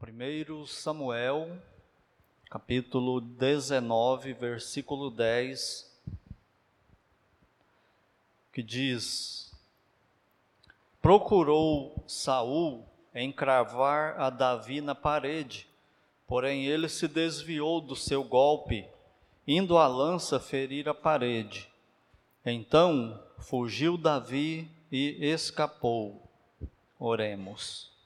1 Samuel, capítulo 19, versículo 10, que diz: Procurou Saul encravar a Davi na parede, porém ele se desviou do seu golpe, indo a lança ferir a parede. Então fugiu Davi e escapou. Oremos.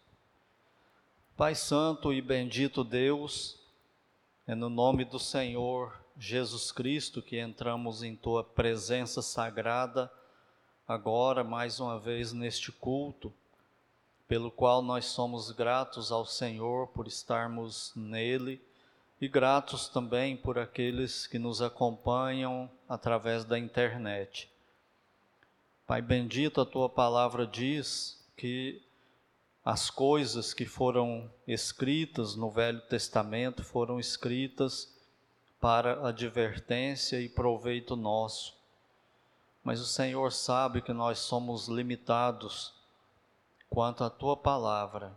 Pai Santo e bendito Deus, é no nome do Senhor Jesus Cristo que entramos em tua presença sagrada, agora mais uma vez neste culto, pelo qual nós somos gratos ao Senhor por estarmos nele e gratos também por aqueles que nos acompanham através da internet. Pai bendito, a tua palavra diz que as coisas que foram escritas no Velho Testamento foram escritas para advertência e proveito nosso. Mas o Senhor sabe que nós somos limitados quanto à tua palavra.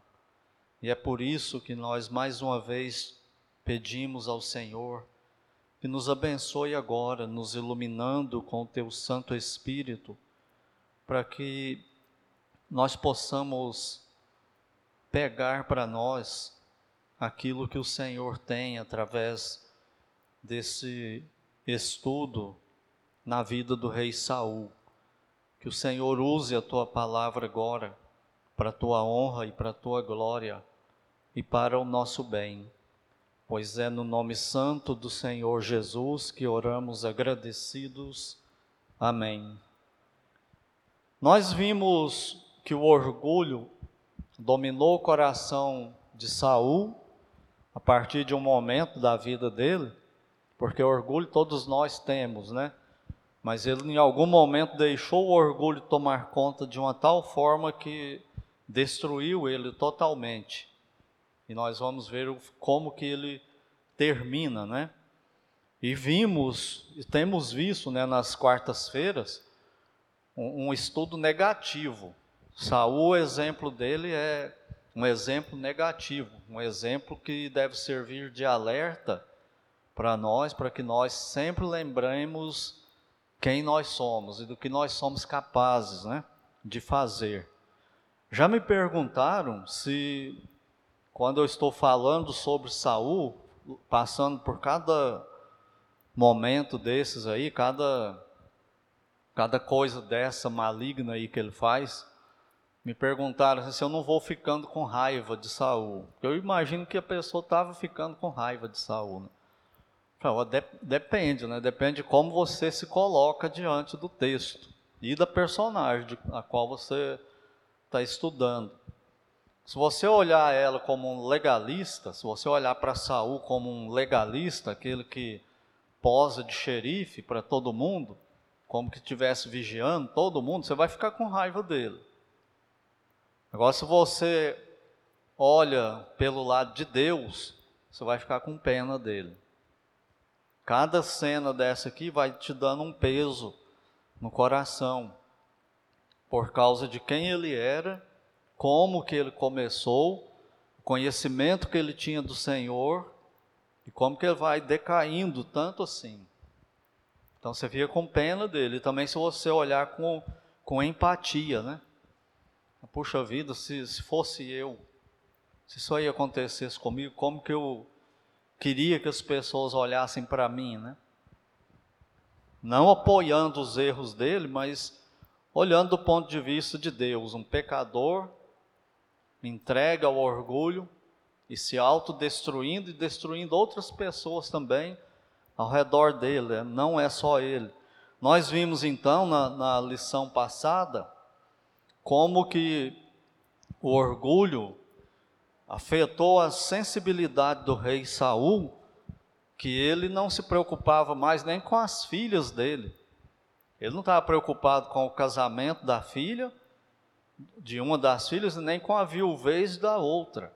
E é por isso que nós mais uma vez pedimos ao Senhor que nos abençoe agora, nos iluminando com o teu Santo Espírito, para que nós possamos pegar para nós aquilo que o Senhor tem através desse estudo na vida do rei Saul. Que o Senhor use a tua palavra agora para a tua honra e para a tua glória e para o nosso bem. Pois é no nome santo do Senhor Jesus que oramos agradecidos. Amém. Nós vimos que o orgulho dominou o coração de Saul a partir de um momento da vida dele, porque orgulho todos nós temos, né? Mas ele em algum momento deixou o orgulho tomar conta de uma tal forma que destruiu ele totalmente. E nós vamos ver como que ele termina, né? E vimos, e temos visto, né, nas quartas-feiras, um, um estudo negativo Saul, o exemplo dele é um exemplo negativo, um exemplo que deve servir de alerta para nós, para que nós sempre lembremos quem nós somos e do que nós somos capazes né, de fazer. Já me perguntaram se, quando eu estou falando sobre Saul, passando por cada momento desses aí, cada, cada coisa dessa maligna aí que ele faz, me perguntaram se eu não vou ficando com raiva de Saul. Eu imagino que a pessoa estava ficando com raiva de Saul. Né? Falei, depende, né? Depende de como você se coloca diante do texto e da personagem a qual você está estudando. Se você olhar ela como um legalista, se você olhar para Saul como um legalista, aquele que posa de xerife para todo mundo, como que estivesse vigiando todo mundo, você vai ficar com raiva dele. Agora, se você olha pelo lado de Deus, você vai ficar com pena dele. Cada cena dessa aqui vai te dando um peso no coração, por causa de quem ele era, como que ele começou, o conhecimento que ele tinha do Senhor e como que ele vai decaindo tanto assim. Então você fica com pena dele. Também se você olhar com, com empatia, né? Puxa vida, se, se fosse eu, se isso aí acontecesse comigo, como que eu queria que as pessoas olhassem para mim, né? Não apoiando os erros dele, mas olhando do ponto de vista de Deus, um pecador entrega ao orgulho e se autodestruindo e destruindo outras pessoas também ao redor dele, né? não é só ele. Nós vimos então na, na lição passada como que o orgulho afetou a sensibilidade do rei Saul, que ele não se preocupava mais nem com as filhas dele. Ele não estava preocupado com o casamento da filha, de uma das filhas, nem com a viuvez da outra.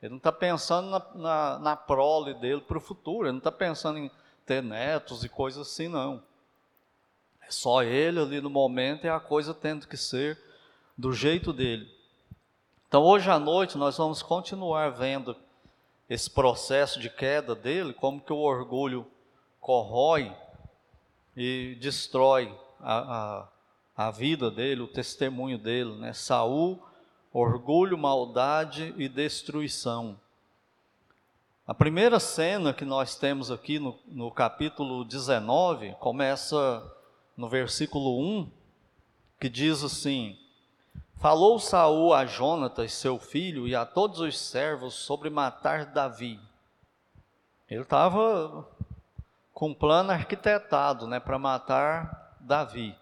Ele não está pensando na, na, na prole dele para o futuro, ele não está pensando em ter netos e coisas assim, não. É só ele ali no momento e a coisa tendo que ser do jeito dele. Então, hoje à noite, nós vamos continuar vendo esse processo de queda dele, como que o orgulho corrói e destrói a, a, a vida dele, o testemunho dele, né? Saul, orgulho, maldade e destruição. A primeira cena que nós temos aqui no, no capítulo 19 começa no versículo 1, que diz assim: Falou Saul a Jonatas, seu filho, e a todos os servos sobre matar Davi. Ele estava com um plano arquitetado né, para matar Davi.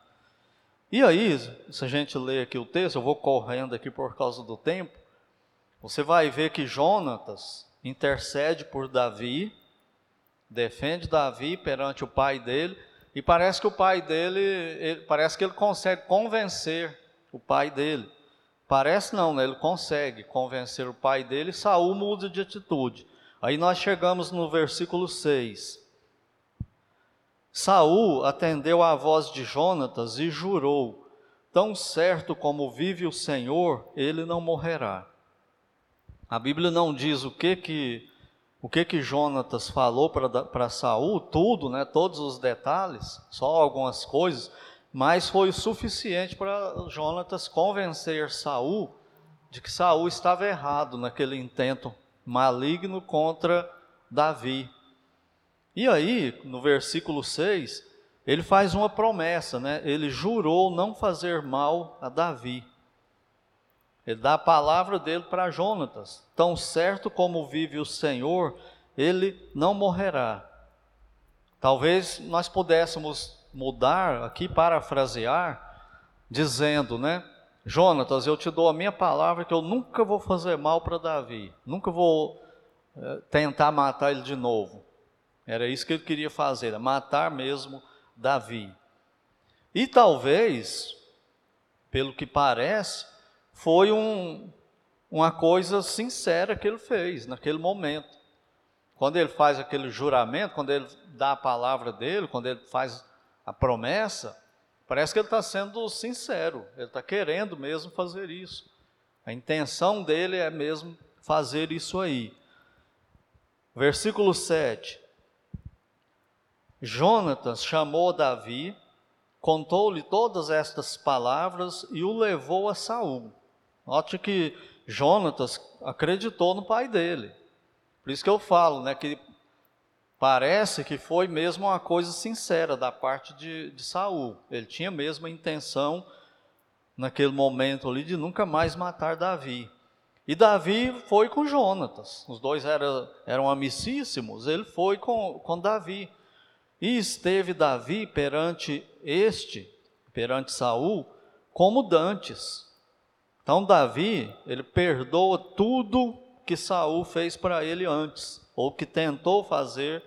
E aí, se a gente ler aqui o texto, eu vou correndo aqui por causa do tempo, você vai ver que Jonatas intercede por Davi, defende Davi perante o pai dele, e parece que o pai dele, ele, parece que ele consegue convencer o pai dele. Parece não, né? ele consegue convencer o pai dele, Saul muda de atitude. Aí nós chegamos no versículo 6. Saul atendeu à voz de Jonatas e jurou: Tão certo como vive o Senhor, ele não morrerá. A Bíblia não diz o que que o que que Jonatas falou para Saul, tudo, né, todos os detalhes, só algumas coisas, mas foi o suficiente para Jonatas convencer Saul de que Saul estava errado naquele intento maligno contra Davi. E aí, no versículo 6, ele faz uma promessa, né? Ele jurou não fazer mal a Davi. Ele dá a palavra dele para Jonatas. Tão certo como vive o Senhor, ele não morrerá. Talvez nós pudéssemos mudar aqui, parafrasear, dizendo, né? Jonatas, eu te dou a minha palavra que eu nunca vou fazer mal para Davi, nunca vou é, tentar matar ele de novo. Era isso que ele queria fazer, matar mesmo Davi. E talvez, pelo que parece, foi um, uma coisa sincera que ele fez naquele momento. Quando ele faz aquele juramento, quando ele dá a palavra dele, quando ele faz a promessa, parece que ele está sendo sincero, ele está querendo mesmo fazer isso. A intenção dele é mesmo fazer isso aí. Versículo 7. Jonatas chamou Davi, contou-lhe todas estas palavras e o levou a Saul. Note que Jonatas acreditou no pai dele. Por isso que eu falo, né, que parece que foi mesmo uma coisa sincera da parte de, de Saul. Ele tinha mesmo a intenção, naquele momento ali, de nunca mais matar Davi. E Davi foi com Jonatas. Os dois eram, eram amicíssimos. Ele foi com, com Davi. E esteve Davi perante este, perante Saul, como dantes. Então Davi, ele perdoa tudo que Saul fez para ele antes, ou que tentou fazer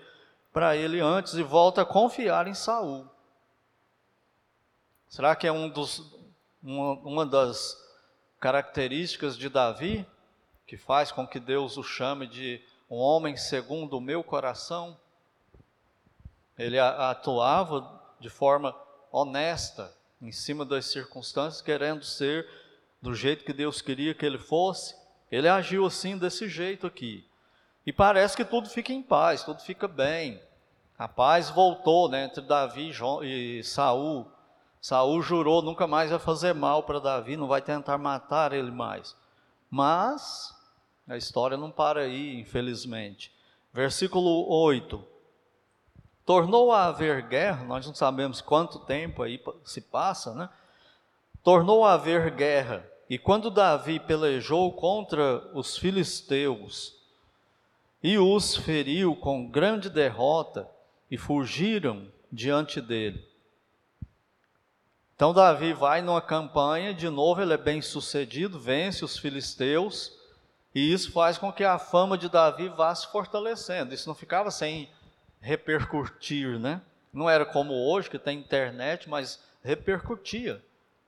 para ele antes e volta a confiar em Saul. Será que é um dos, uma, uma das características de Davi que faz com que Deus o chame de um homem segundo o meu coração? Ele atuava de forma honesta em cima das circunstâncias, querendo ser do jeito que Deus queria que ele fosse, ele agiu assim, desse jeito aqui. E parece que tudo fica em paz, tudo fica bem. A paz voltou né, entre Davi e Saul. Saul jurou nunca mais vai fazer mal para Davi, não vai tentar matar ele mais. Mas a história não para aí, infelizmente. Versículo 8. Tornou a haver guerra, nós não sabemos quanto tempo aí se passa, né? tornou a haver guerra. E quando Davi pelejou contra os filisteus e os feriu com grande derrota, e fugiram diante dele. Então Davi vai numa campanha, de novo ele é bem sucedido, vence os filisteus, e isso faz com que a fama de Davi vá se fortalecendo. Isso não ficava sem repercutir, né? Não era como hoje que tem internet, mas repercutia.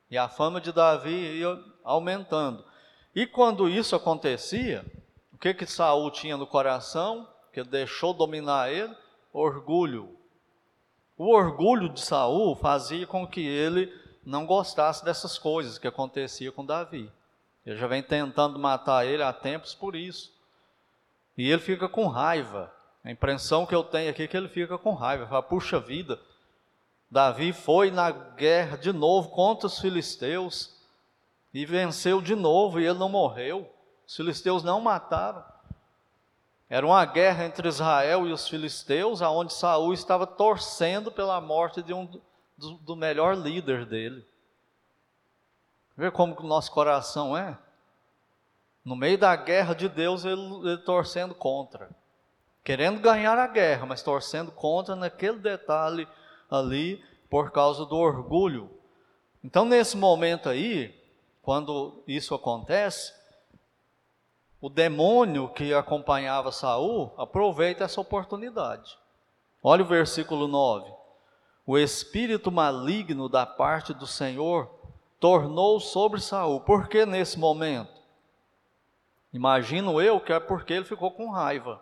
E a fama de Davi ia aumentando. E quando isso acontecia, o que que Saul tinha no coração? Que deixou dominar ele? Orgulho. O orgulho de Saul fazia com que ele não gostasse dessas coisas que acontecia com Davi. Ele já vem tentando matar ele há tempos por isso. E ele fica com raiva. A impressão que eu tenho aqui é que ele fica com raiva. Fala, puxa vida, Davi foi na guerra de novo contra os filisteus e venceu de novo e ele não morreu. Os filisteus não mataram. Era uma guerra entre Israel e os filisteus, aonde Saul estava torcendo pela morte de um do, do melhor líder dele. Vê como o nosso coração é? No meio da guerra de Deus, ele, ele torcendo contra. Querendo ganhar a guerra, mas torcendo contra naquele detalhe ali por causa do orgulho. Então, nesse momento aí, quando isso acontece, o demônio que acompanhava Saul aproveita essa oportunidade. Olha o versículo 9. O espírito maligno da parte do Senhor tornou sobre Saul. Por que nesse momento? Imagino eu que é porque ele ficou com raiva.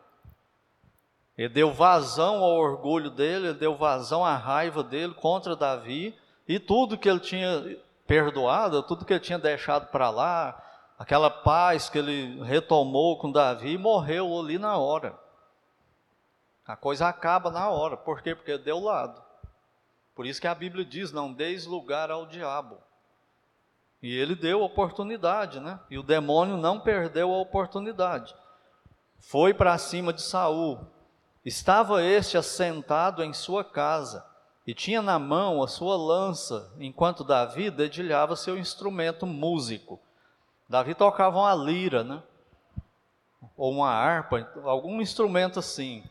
Ele deu vazão ao orgulho dele, ele deu vazão à raiva dele contra Davi e tudo que ele tinha perdoado, tudo que ele tinha deixado para lá, aquela paz que ele retomou com Davi, morreu ali na hora. A coisa acaba na hora. Por quê? Porque deu lado. Por isso que a Bíblia diz: não deis lugar ao diabo. E ele deu oportunidade, né? E o demônio não perdeu a oportunidade. Foi para cima de Saul. Estava este assentado em sua casa e tinha na mão a sua lança, enquanto Davi dedilhava seu instrumento músico. Davi tocava uma lira, né? Ou uma harpa, algum instrumento assim.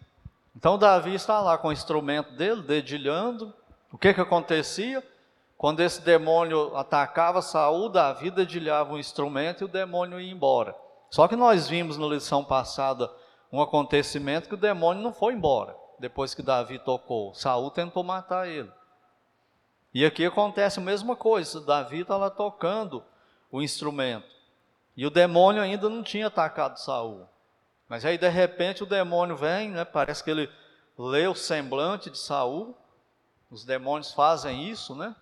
Então Davi está lá com o instrumento dele, dedilhando. O que que acontecia? Quando esse demônio atacava Saul, Davi dedilhava o instrumento e o demônio ia embora. Só que nós vimos na lição passada um acontecimento que o demônio não foi embora depois que Davi tocou. Saul tentou matar ele. E aqui acontece a mesma coisa. Davi está lá tocando o instrumento. E o demônio ainda não tinha atacado Saul. Mas aí de repente o demônio vem, né? Parece que ele lê o semblante de Saul. Os demônios fazem isso, né?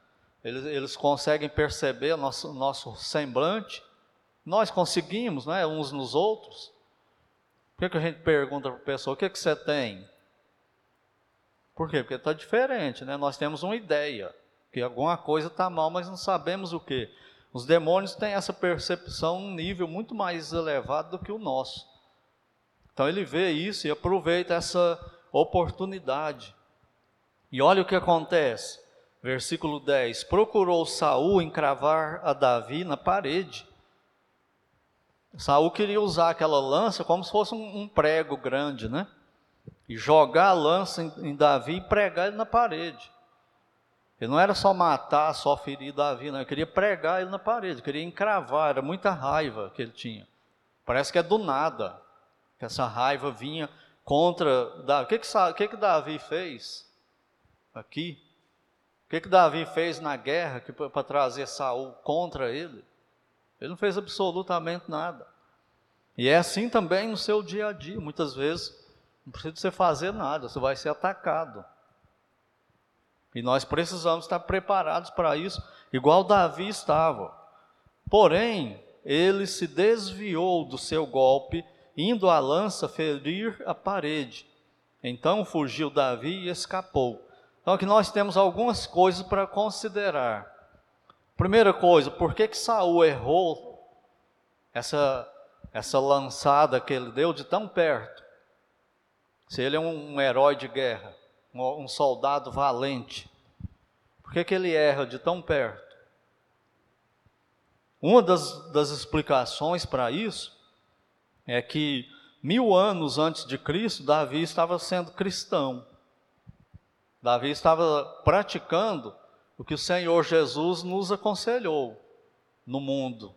Eles, eles conseguem perceber nosso, nosso semblante. Nós conseguimos, né? Uns nos outros. Por que, que a gente pergunta para a pessoa: o que, que você tem? Por quê? Porque está diferente, né? Nós temos uma ideia que alguma coisa está mal, mas não sabemos o que. Os demônios têm essa percepção um nível muito mais elevado do que o nosso. Então ele vê isso e aproveita essa oportunidade. E olha o que acontece. Versículo 10: Procurou Saul encravar a Davi na parede. Saul queria usar aquela lança como se fosse um, um prego grande, né? e jogar a lança em, em Davi e pregar ele na parede. Ele não era só matar, só ferir Davi, não. Ele queria pregar ele na parede, queria encravar, era muita raiva que ele tinha. Parece que é do nada que essa raiva vinha contra Davi. O que, que, o que, que Davi fez aqui? O que, que Davi fez na guerra para trazer Saul contra ele? Ele não fez absolutamente nada. E é assim também no seu dia a dia. Muitas vezes não precisa você fazer nada, você vai ser atacado. E nós precisamos estar preparados para isso, igual Davi estava. Porém, ele se desviou do seu golpe, indo a lança ferir a parede. Então fugiu Davi e escapou. Então aqui nós temos algumas coisas para considerar. Primeira coisa, por que que Saul errou essa essa lançada que ele deu de tão perto? Se ele é um, um herói de guerra, um, soldado valente, por que, que ele erra de tão perto? Uma das, das explicações para isso é que mil anos antes de Cristo, Davi estava sendo cristão. Davi estava praticando o que o Senhor Jesus nos aconselhou no mundo.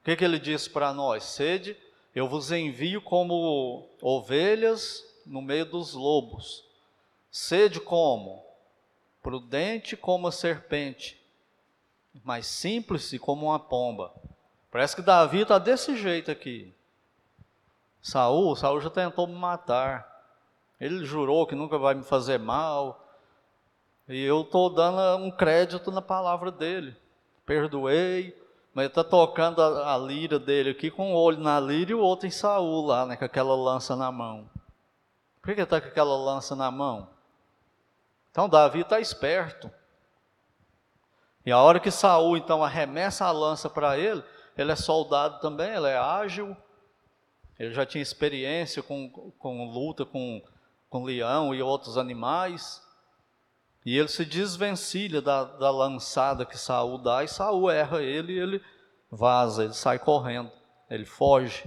O que, que ele disse para nós? Sede eu vos envio como ovelhas no meio dos lobos. Sede como? Prudente como a serpente, mas simples como uma pomba. Parece que Davi está desse jeito aqui. Saul, Saul já tentou me matar. Ele jurou que nunca vai me fazer mal. E eu estou dando um crédito na palavra dele. Perdoei, Mas está tocando a, a, lira dele aqui com o um olho na lira e o outro em Saul lá, né, com aquela lança na mão. Por que ele está com aquela lança na mão? Então Davi está esperto. E a hora que Saul então arremessa a lança para ele, ele é soldado também, ele é ágil, ele já tinha experiência com, com luta com, com leão e outros animais. E ele se desvencilha da, da lançada que Saul dá, e Saul erra ele e ele vaza, ele sai correndo, ele foge.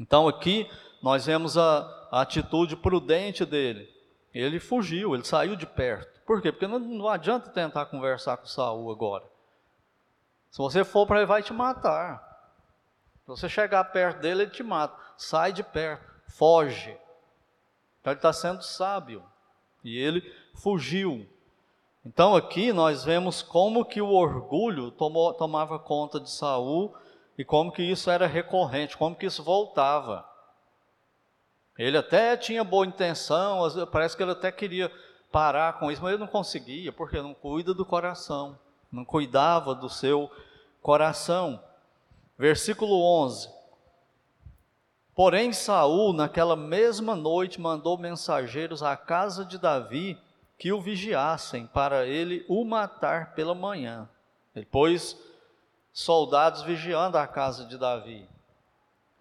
Então aqui nós vemos a, a atitude prudente dele. Ele fugiu, ele saiu de perto. Por quê? Porque não, não adianta tentar conversar com Saul agora. Se você for para ele, vai te matar. Se você chegar perto dele, ele te mata. Sai de perto, foge. Então ele está sendo sábio. E ele fugiu. Então aqui nós vemos como que o orgulho tomou, tomava conta de Saul e como que isso era recorrente, como que isso voltava. Ele até tinha boa intenção, parece que ele até queria parar com isso, mas ele não conseguia, porque não cuida do coração, não cuidava do seu coração. Versículo 11. Porém Saul, naquela mesma noite, mandou mensageiros à casa de Davi que o vigiassem para ele o matar pela manhã. Depois, soldados vigiando a casa de Davi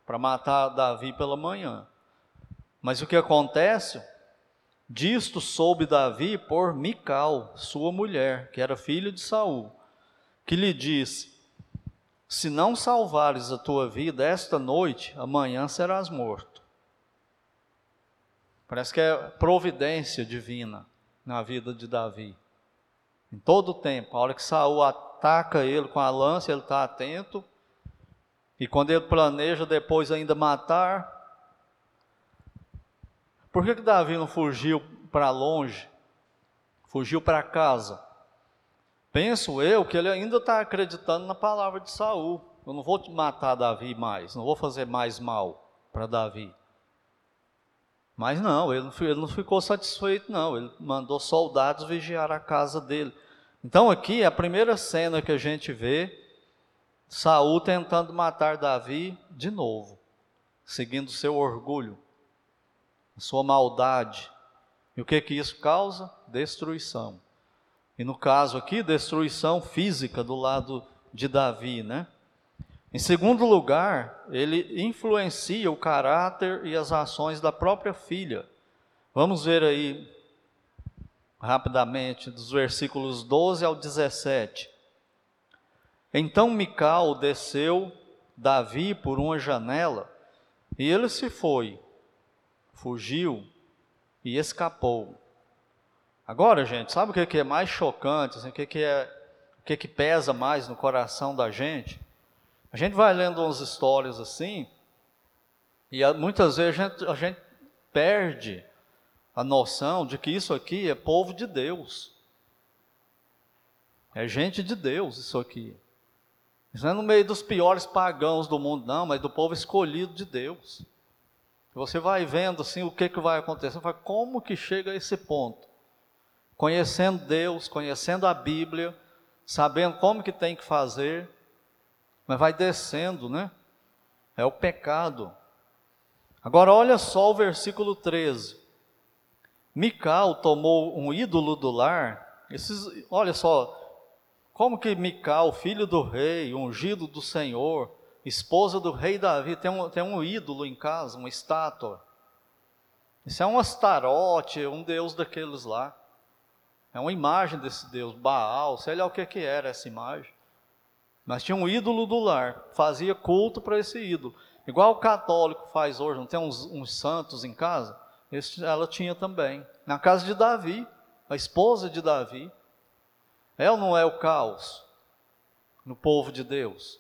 para matar Davi pela manhã. Mas o que acontece? Disto soube Davi por Mical, sua mulher, que era filha de Saul, que lhe disse: Se não salvares a tua vida esta noite, amanhã serás morto. Parece que é providência divina na vida de Davi. Em todo o tempo, a hora que Saul ataca ele com a lança, ele está atento. E quando ele planeja depois ainda matar, por que, que Davi não fugiu para longe? Fugiu para casa? Penso eu que ele ainda está acreditando na palavra de Saul. Eu não vou matar Davi mais, não vou fazer mais mal para Davi. Mas não ele, não, ficou satisfeito, não. Ele mandou soldados vigiar a casa dele. Então aqui a primeira cena que a gente vê Saul tentando matar Davi de novo, seguindo seu orgulho a sua maldade. E o que que isso causa? Destruição. E no caso aqui, destruição física do lado de Davi, né? Em segundo lugar, ele influencia o caráter e as ações da própria filha. Vamos ver aí rapidamente dos versículos 12 ao 17. Então Mical desceu Davi por uma janela, e ele se foi fugiu e escapou. Agora, gente, sabe o que é mais chocante? Assim, o que é, o que, que pesa mais no coração da gente? A gente vai lendo umas histórias assim, e muitas vezes a gente, a gente perde a noção de que isso aqui é povo de Deus. É gente de Deus isso aqui. Isso não é no meio dos piores pagãos do mundo, não, mas do povo escolhido de Deus. Você vai vendo assim o que, que vai acontecer. Vai, como que chega a esse ponto? Conhecendo Deus, conhecendo a Bíblia, sabendo como que tem que fazer, mas vai descendo, né? É o pecado. Agora olha só o versículo 13. Mical tomou um ídolo do lar. Esses, olha só, como que Mical, filho do rei, ungido do Senhor, esposa do rei Davi, tem um, tem um ídolo em casa, uma estátua. Isso é um astarote, um deus daqueles lá. É uma imagem desse deus, Baal, sei lá o que, que era essa imagem. Mas tinha um ídolo do lar, fazia culto para esse ídolo. Igual o católico faz hoje, não tem uns, uns santos em casa? Esse, ela tinha também. Na casa de Davi, a esposa de Davi. Ela não é o caos no povo de Deus.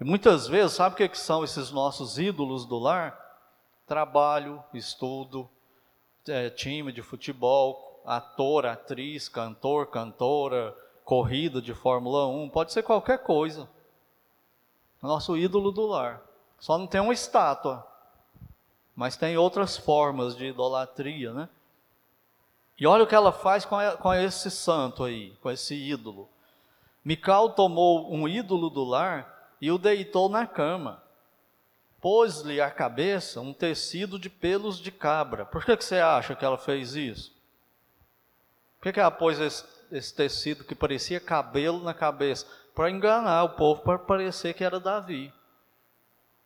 E muitas vezes, sabe o que, é que são esses nossos ídolos do lar? Trabalho, estudo, é, time de futebol, ator, atriz, cantor, cantora, corrida de Fórmula 1, pode ser qualquer coisa. Nosso ídolo do lar. Só não tem uma estátua, mas tem outras formas de idolatria, né? E olha o que ela faz com, com esse santo aí, com esse ídolo. Mical tomou um ídolo do lar e o deitou na cama. Pôs-lhe à cabeça um tecido de pelos de cabra. Por que, que você acha que ela fez isso? Por que, que ela pôs esse, esse tecido que parecia cabelo na cabeça? Para enganar o povo, para parecer que era Davi.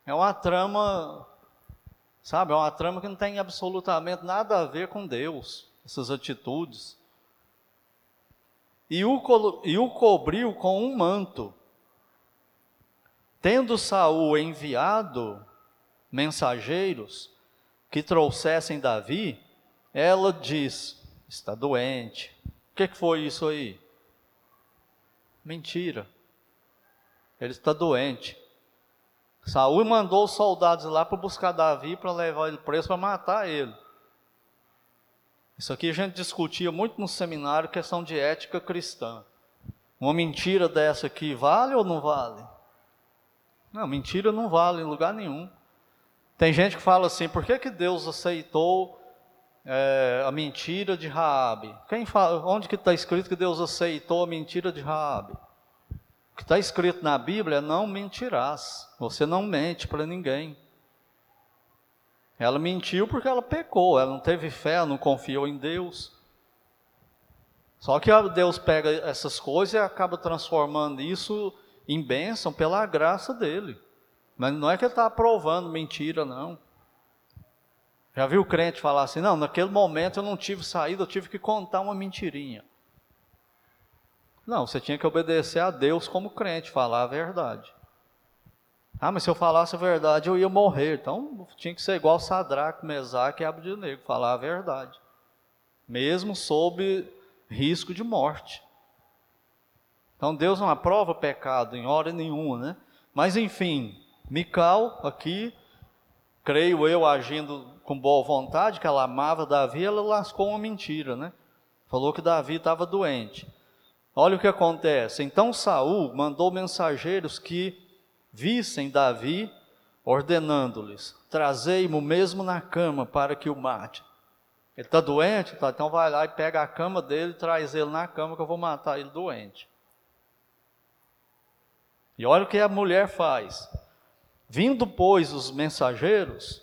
É uma trama, sabe? É uma trama que não tem absolutamente nada a ver com Deus, essas atitudes e o, e o cobriu com um manto. Tendo Saul enviado mensageiros que trouxessem Davi, ela diz: está doente. O que, foi isso aí? Mentira. Ele está doente. Saul mandou os soldados lá para buscar Davi para levar ele preso para matar ele. Isso aqui a gente discutia muito no seminário, questão de ética cristã. Uma mentira dessa aqui vale ou não vale? Não, mentira não vale em lugar nenhum. Tem gente que fala assim, por que, que Deus aceitou é, a mentira de Raabe? Quem fala, onde que está escrito que Deus aceitou a mentira de Raabe? O que está escrito na Bíblia é não mentirás. Você não mente para ninguém. Ela mentiu porque ela pecou, ela não teve fé, não confiou em Deus. Só que Deus pega essas coisas e acaba transformando isso em bênção pela graça dele. Mas não é que ele está aprovando mentira, não. Já viu o crente falar assim: não, naquele momento eu não tive saída, eu tive que contar uma mentirinha. Não, você tinha que obedecer a Deus como crente, falar a verdade. Ah, mas se eu falasse a verdade, eu ia morrer. Então, tinha que ser igual Sadraque, Mesaque e Abednego, falar a verdade. Mesmo sob risco de morte. Então, Deus não aprova pecado em hora nenhuma, né? Mas, enfim, Mical, aqui, creio eu, agindo com boa vontade, que ela amava Davi, ela lascou uma mentira, né? Falou que Davi estava doente. Olha o que acontece. Então, Saul mandou mensageiros que vissem Davi, ordenando-lhes: Trazei-mo mesmo na cama para que o mate. Ele está doente? Tá, então vai lá e pega a cama dele e traz ele na cama que eu vou matar ele doente. E olha o que a mulher faz. Vindo, pois, os mensageiros,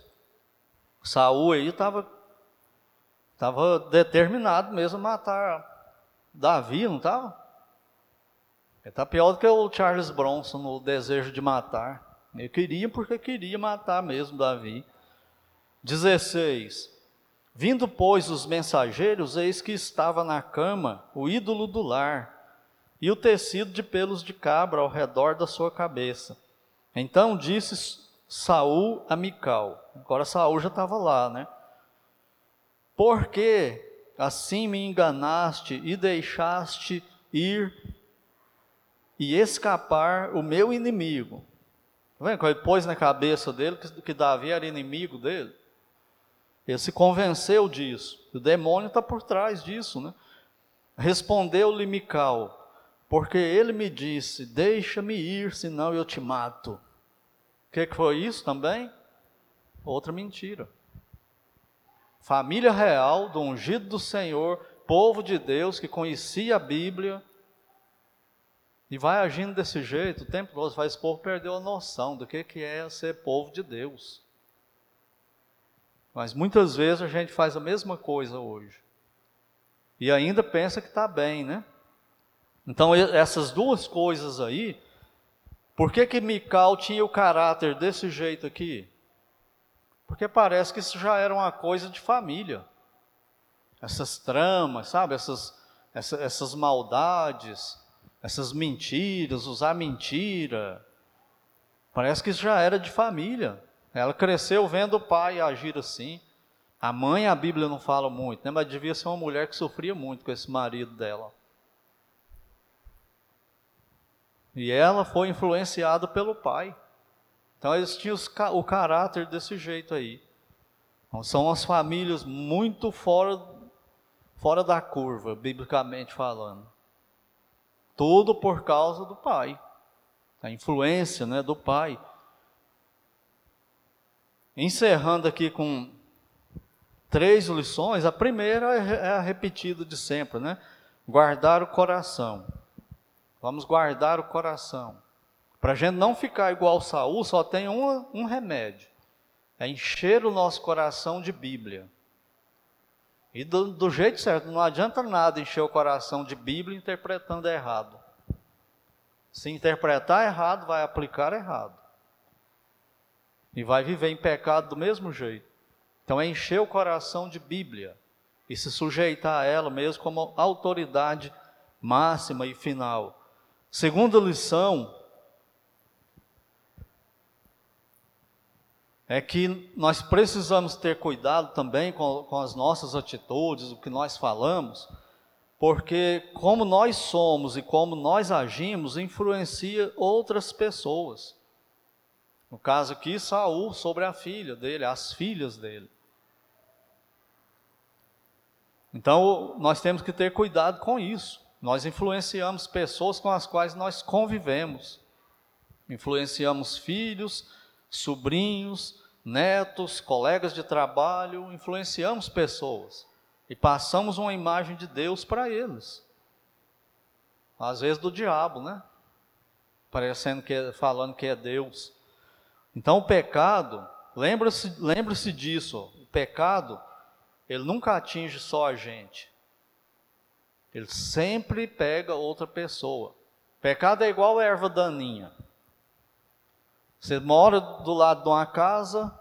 Saul aí estava tava determinado mesmo a matar Davi, não estava? Está pior do que o Charles Bronson no desejo de matar. Ele queria porque queria matar mesmo Davi. 16. Vindo, pois, os mensageiros, eis que estava na cama o ídolo do lar e o tecido de pelos de cabra ao redor da sua cabeça. Então disse Saul a Mical. Agora Saul já estava lá, né? Porque assim me enganaste e deixaste ir e escapar o meu inimigo. Está vendo? Ele pôs na cabeça dele que, que Davi era inimigo dele. Ele se convenceu disso. O demônio está por trás disso, né? Respondeu-lhe Mical, porque ele me disse: Deixa-me ir, senão eu te mato. O que, que foi isso também? Outra mentira. Família real, do ungido do Senhor, povo de Deus que conhecia a Bíblia, e vai agindo desse jeito, o tempo todo faz o povo perder a noção do que, que é ser povo de Deus. Mas muitas vezes a gente faz a mesma coisa hoje. E ainda pensa que está bem, né? Então essas duas coisas aí, por que que Mical tinha o caráter desse jeito aqui? Porque parece que isso já era uma coisa de família. Essas tramas, sabe? Essas, essas, essas maldades essas mentiras, usar mentira. Parece que isso já era de família. Ela cresceu vendo o pai agir assim. A mãe, a Bíblia não fala muito, né? mas devia ser uma mulher que sofria muito com esse marido dela. E ela foi influenciada pelo pai. Então eles tinham o caráter desse jeito aí. Então, são as famílias muito fora, fora da curva, biblicamente falando. Tudo por causa do pai, a influência né, do pai. Encerrando aqui com três lições, a primeira é, é a repetida de sempre, né? Guardar o coração. Vamos guardar o coração. Para a gente não ficar igual Saul, só tem um, um remédio: é encher o nosso coração de Bíblia. E do, do, jeito certo, não adianta nada encher o coração de Bíblia interpretando errado. Se interpretar errado, vai aplicar errado. E vai viver em pecado do mesmo jeito. Então é encher o coração de Bíblia e se sujeitar a ela mesmo como autoridade máxima e final. Segunda lição é que nós precisamos ter cuidado também com, com as nossas atitudes, o que nós falamos, porque como nós somos e como nós agimos influencia outras pessoas. No caso aqui, Saul sobre a filha dele, as filhas dele. Então, nós temos que ter cuidado com isso. Nós influenciamos pessoas com as quais nós convivemos. Influenciamos filhos, sobrinhos, netos, colegas de trabalho, influenciamos pessoas e passamos uma imagem de Deus para eles. Às vezes do diabo, né? Parecendo que falando que é Deus. Então o pecado, lembre-se lembre disso, o pecado, ele nunca atinge só a gente. Ele sempre pega outra pessoa. Pecado é igual erva daninha. Você mora do lado de uma casa,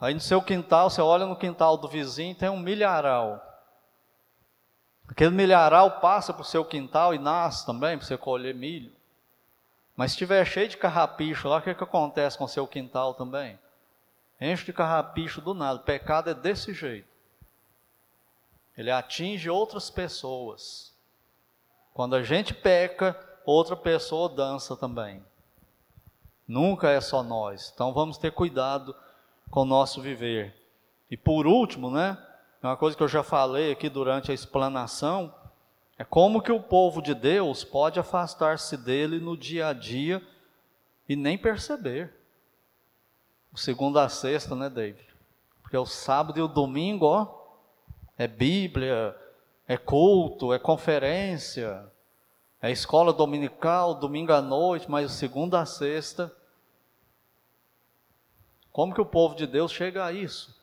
aí no seu quintal, você olha no quintal do vizinho, tem um milharal. Aquele milharal passa para o seu quintal e nasce também, para você colher milho. Mas se estiver cheio de carrapicho lá, o que, que acontece com o seu quintal também? Enche de carrapicho do nada. O pecado é desse jeito. Ele atinge outras pessoas. Quando a gente peca, outra pessoa dança também. Nunca é só nós. Então vamos ter cuidado com o nosso viver. E por último, né? Uma coisa que eu já falei aqui durante a explanação, é como que o povo de Deus pode afastar-se dele no dia a dia e nem perceber. O segundo a sexta, né, David? Porque o sábado e o domingo, ó, é Bíblia, é culto, é conferência, é escola dominical, domingo à noite, mas o segundo a sexta. Como que o povo de Deus chega a isso?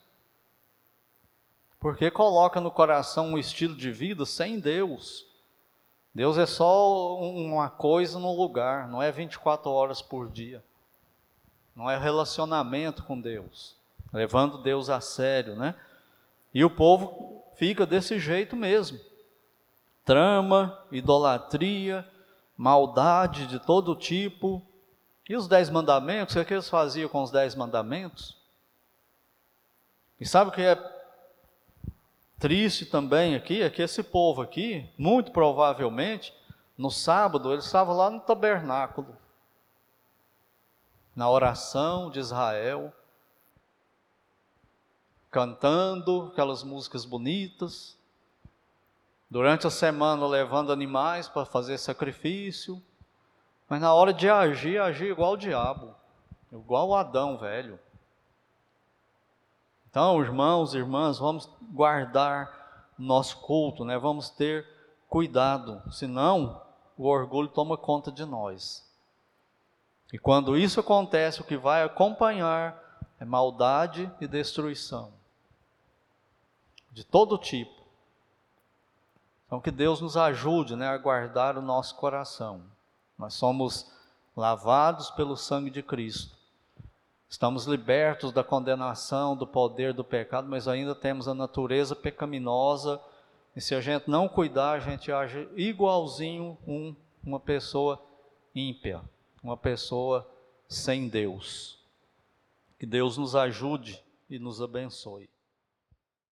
Porque coloca no coração um estilo de vida sem Deus. Deus é só uma coisa no lugar, não é 24 horas por dia. Não é relacionamento com Deus, levando Deus a sério, né? E o povo fica desse jeito mesmo. Trama, idolatria, maldade de todo tipo. E os dez mandamentos, o que, é eles faziam com os dez mandamentos? E sabe o que é triste também aqui é que esse povo aqui, muito provavelmente, no sábado, eles estavam lá no tabernáculo, na oração de Israel, cantando aquelas músicas bonitas, durante a semana levando animais para fazer sacrifício, mas na hora de agir, agir igual o diabo, igual o Adão velho. Então, irmãos e irmãs, vamos guardar nosso culto, né? Vamos ter cuidado, senão o orgulho toma conta de nós. E quando isso acontece, o que vai acompanhar é maldade e destruição. De todo tipo. Então que Deus nos ajude né, a guardar o nosso coração. Nós somos lavados pelo sangue de Cristo. Estamos libertos da condenação, do poder do pecado, mas ainda temos a natureza pecaminosa. E se a gente não cuidar, a gente age igualzinho um, uma pessoa ímpia, uma pessoa sem Deus. Que Deus nos ajude e nos abençoe.